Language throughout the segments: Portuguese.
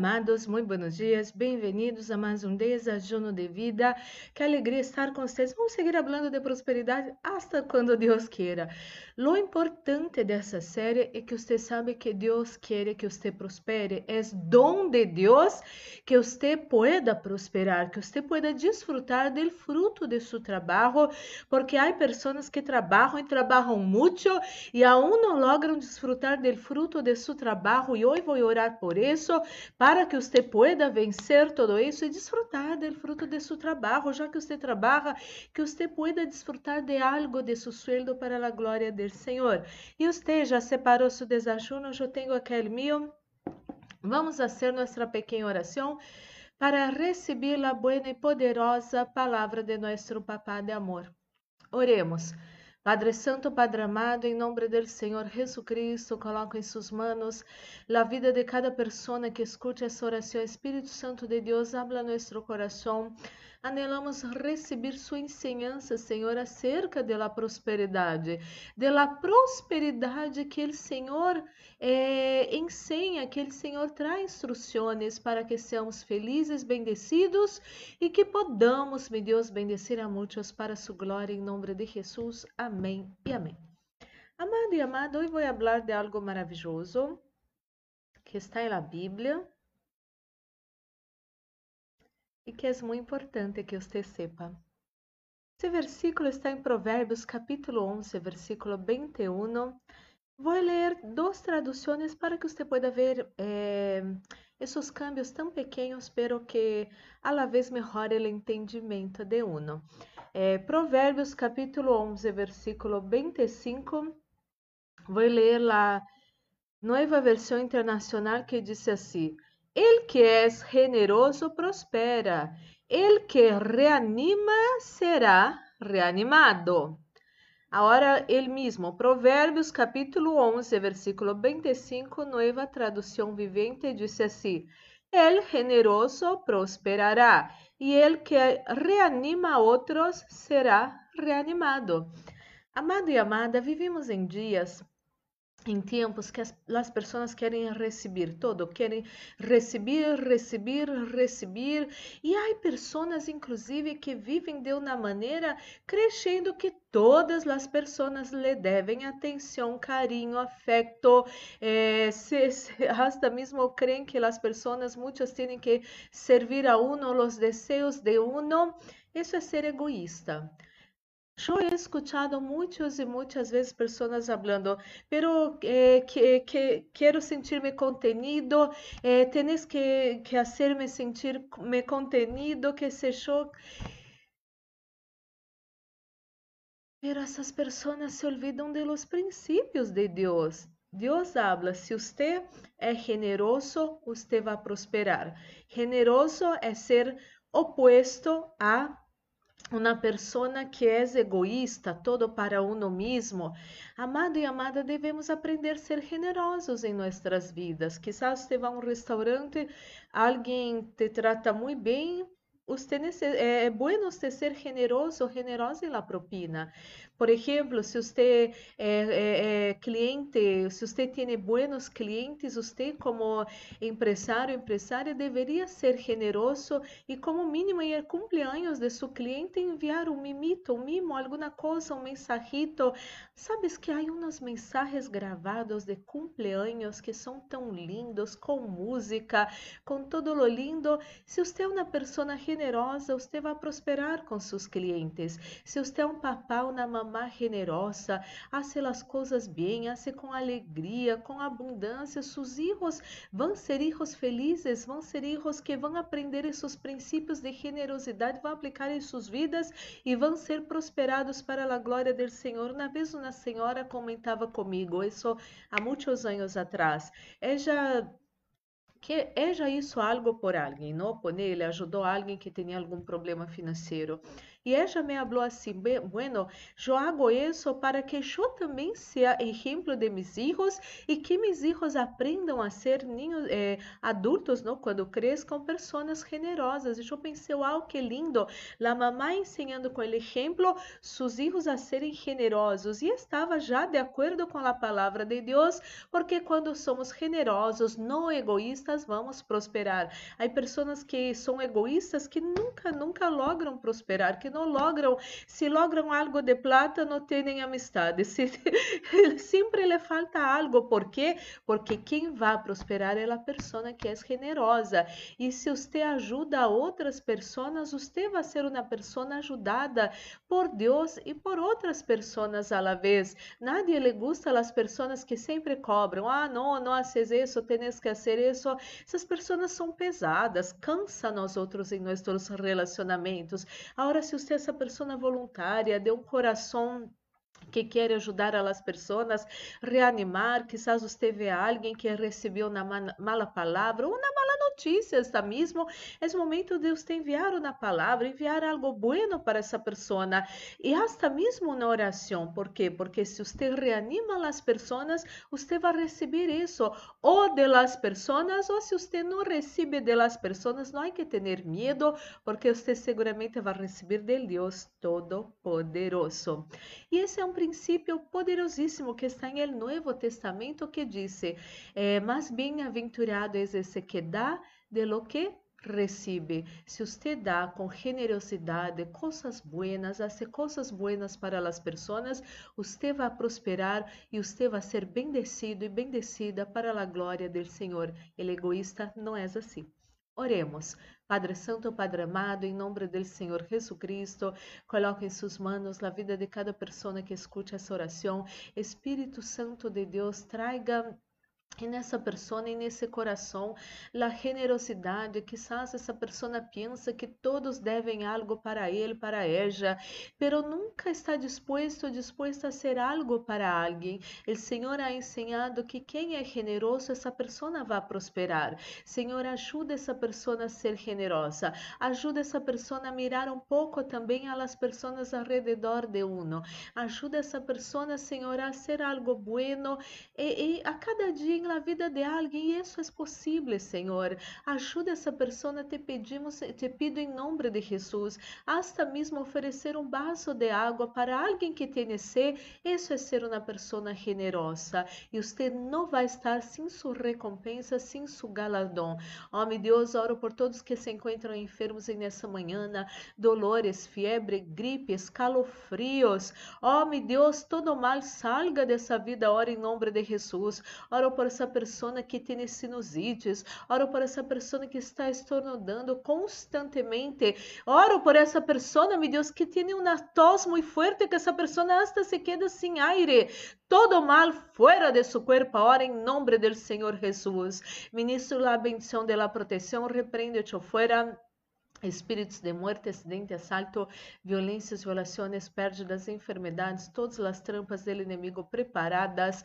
Amados, muito buenos dias, bem-vindos a mais um Desajuno de Vida. Que alegria estar com vocês. Vamos seguir falando de prosperidade hasta quando Deus queira. Lo importante dessa série é que você sabe que Deus quer que você prospere. É dom de Deus que você pueda prosperar, que você pueda desfrutar do fruto de seu trabalho, porque há pessoas que trabalham e trabalham muito e aún não logram desfrutar do fruto de seu trabalho. E hoje vou orar por isso para que você pueda vencer todo isso e desfrutar do fruto de seu trabalho, já que você trabalha, que você pueda desfrutar de algo de seu sueldo para a glória do Senhor. E você já separou seu desajuno, eu tenho aquele meu. Vamos fazer nossa pequena oração para receber a boa e poderosa palavra de nosso Papá de amor. Oremos. Padre Santo, Padre amado, em nome do Senhor Jesus Cristo, coloco em suas mãos a vida de cada pessoa que escute essa oração. Espírito Santo de Deus, habla nosso coração. Anelamos receber sua ensinança, Senhor, acerca da prosperidade, da prosperidade que o Senhor eh, ensina, que o Senhor traz instruções para que sejamos felizes, bendecidos e que podamos, meu Deus, bendecir a muitos para sua glória, em nome de Jesus. Amém e amém. Amado e amado, hoje vou falar de algo maravilhoso que está na Bíblia e que é muito importante que você sepa. Esse versículo está em Provérbios capítulo 11, versículo 21. Vou ler duas traduções para que você possa ver eh, esses cambios tão pequenos, pero que a la vez melhore o entendimento de uno. Eh, Provérbios capítulo 11, versículo 25. Vou ler a nova versão internacional que diz assim: El que es generoso prospera, el que reanima será reanimado. Agora, ele mesmo, Provérbios capítulo 11, versículo 25, nova tradução vivente, diz assim: El generoso prosperará, e el que reanima a outros será reanimado. Amado e amada, vivemos em dias em tempos que as, as pessoas querem receber todo, querem receber, receber, receber, e há pessoas, inclusive, que vivem de uma maneira crescendo que todas as pessoas lhe devem atenção, carinho, afeto, eh, se, se, hasta mesmo creem que as pessoas, muitos têm que servir a uno os desejos de uno, isso é ser egoísta. Eu he escuchado muitas e muitas vezes pessoas falando, pero eh, que, que quero sentir-me contenido, eh, tienes que, que hacerme contenido, que se yo. Pero essas pessoas se olvidam de los de Deus. Deus habla, se você é generoso, você vai prosperar. Generoso é ser opuesto a uma pessoa que é egoísta, todo para uno mesmo. Amado e amada, devemos aprender a ser generosos em nossas vidas. Quizás você vá a um restaurante, alguém te trata muito bem, usted é bueno usted ser generoso, generosa em la propina. Por exemplo, se você é, é, cliente, se você tem buenos clientes, você como empresário, empresária, deveria ser generoso e como mínimo em el cumpleaños de seu cliente enviar um mimito, um mimo, alguma coisa, um mensajito. Sabes que há uns mensagens gravados de cumpleaños que são tão lindos, com música, com todo lo lindo. Se você é uma pessoa generosa, você vai prosperar com seus clientes. Se você é um papá, uma mamãe, mamá generosa, hace as coisas bem, hace com alegria, com abundância. Seus filhos vão ser filhos felizes, vão ser filhos que vão aprender esses princípios de generosidade, vão aplicar em suas vidas e vão ser prosperados para a glória do Senhor. Uma vez uma senhora comentava comigo, isso há muitos anos atrás. Ela que ella hizo algo por alguém, não? Ele ajudou alguém que tinha algum problema financeiro. E ela me falou assim: bueno, eu hago isso para que eu também seja exemplo de mis hijos e que mis hijos aprendam a ser niños, eh, adultos? Quando cresçam, pessoas generosas. E eu pensei, uau, que lindo! A mamá ensinando com o exemplo, seus filhos a serem generosos. E estava já de acordo com a palavra de Deus, porque quando somos generosos, não egoístas, vamos prosperar. Há pessoas que são egoístas que nunca, nunca logram prosperar, que não logram, se logram algo de plata, não têm amistade. Se, sempre lhe falta algo. Por quê? Porque quem vai prosperar é a pessoa que é generosa. E se você ajuda outras pessoas, você vai ser uma pessoa ajudada por Deus e por outras pessoas à la vez. Nadie le gusta as pessoas que sempre cobram. Ah, não, não haces isso, tens que fazer isso. Essas pessoas são pesadas, cansa nós outros em nossos relacionamentos. Agora, se é essa pessoa voluntária, de um coração que quer ajudar as pessoas, reanimar, quizás você vê alguém que recebeu uma mala palavra ou uma mala notícia, está mesmo, é momento de você enviar uma palavra, enviar algo bueno para essa pessoa e hasta mesmo na oração, por? Porque se você reanima as pessoas, você vai receber isso, ou de las pessoas, ou se você não recebe de las pessoas, não há que ter medo, porque você seguramente vai receber de Deus Todo-Poderoso. E esse é um princípio poderosíssimo que está em el Novo Testamento que diz: eh, mais bem-aventurado é esse que dá de lo que recebe. Se você dá com generosidade coisas buenas, hace coisas buenas para as pessoas, você vai prosperar e você vai ser bendecido e bendecida para a glória do Senhor. Ele egoísta não é assim. Oremos. Padre Santo, Padre amado, em nome do Senhor Jesus Cristo, coloque em suas mãos a vida de cada pessoa que escute essa oração. Espírito Santo de Deus, traga e nessa pessoa e nesse coração a generosidade. Quizás essa pessoa pensa que todos devem algo para ele, para ela, pero nunca está disposto ou disposta a ser algo para alguém. O Senhor ha ensinado que quem é generoso, essa pessoa vai prosperar. Senhor, ajuda essa pessoa a ser generosa. Ajuda essa pessoa a mirar um pouco também as pessoas ao redor de uno. Ajuda essa pessoa, Senhor, a ser algo bueno e, e a cada dia na vida de alguém e isso é possível, Senhor. Ajuda essa pessoa, te pedimos, te pido em nome de Jesus, hasta mesmo oferecer um vaso de água para alguém que tem sede, isso é ser uma pessoa generosa e você não vai estar sem sua recompensa, sem seu galardão. Ó, oh, Deus, oro por todos que se encontram enfermos nessa manhã, dolores, febre, gripe, escalofrios. Ó, oh, Deus, todo mal salga dessa vida, ora em nome de Jesus. Oro por essa pessoa que tem sinusites, oro por essa pessoa que está estornudando constantemente, oro por essa pessoa, meu Deus, que tem uma tos muito forte, que essa pessoa hasta se queda sem aire. Todo mal fora de seu corpo, ora em nome do Senhor Jesus. Ministro a bendição de la proteção, repreende-te fora espíritos de muerte, acidente, assalto, violências, violações, pérdidas, enfermidades, todas as trampas do inimigo preparadas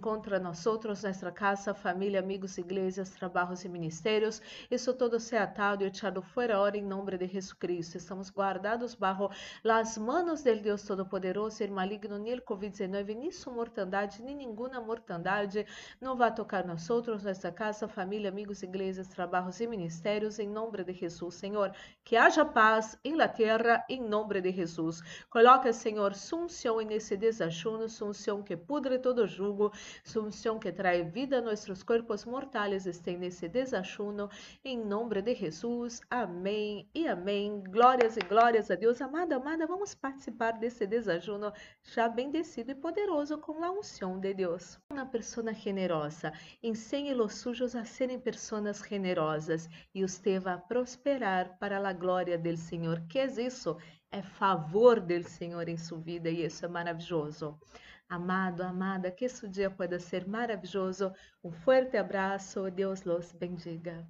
contra nós outros, nossa casa, família, amigos, igrejas, trabalhos e ministérios. Isso todo se atado e echado fora hora em nome de Jesus Cristo. Estamos guardados bajo las manos del Deus Todo-Poderoso, e maligno, nem Covid-19, nem sua mortandade, nem nenhuma mortandade não vai tocar nós outros, nossa casa, família, amigos, igrejas, trabalhos e ministérios, em nome de Jesus, Senhor que haja paz em la terra, em nome de Jesus. Coloca, Senhor, sunção nesse desajuno, sunção que pudre todo jugo, sunção que trae vida a nossos corpos mortais, estém nesse desajuno, em nome de Jesus. Amém e amém. Glórias e glórias a Deus. Amada, amada, vamos participar desse desajuno já bendecido e poderoso com a unção de Deus. Uma pessoa generosa, ensine os sujos a serem pessoas generosas e você vai prosperar para a glória do Senhor. Que é isso? É favor do Senhor em sua vida e isso é maravilhoso. Amado, amada, que esse dia pode ser maravilhoso. Um forte abraço. Deus los bendiga.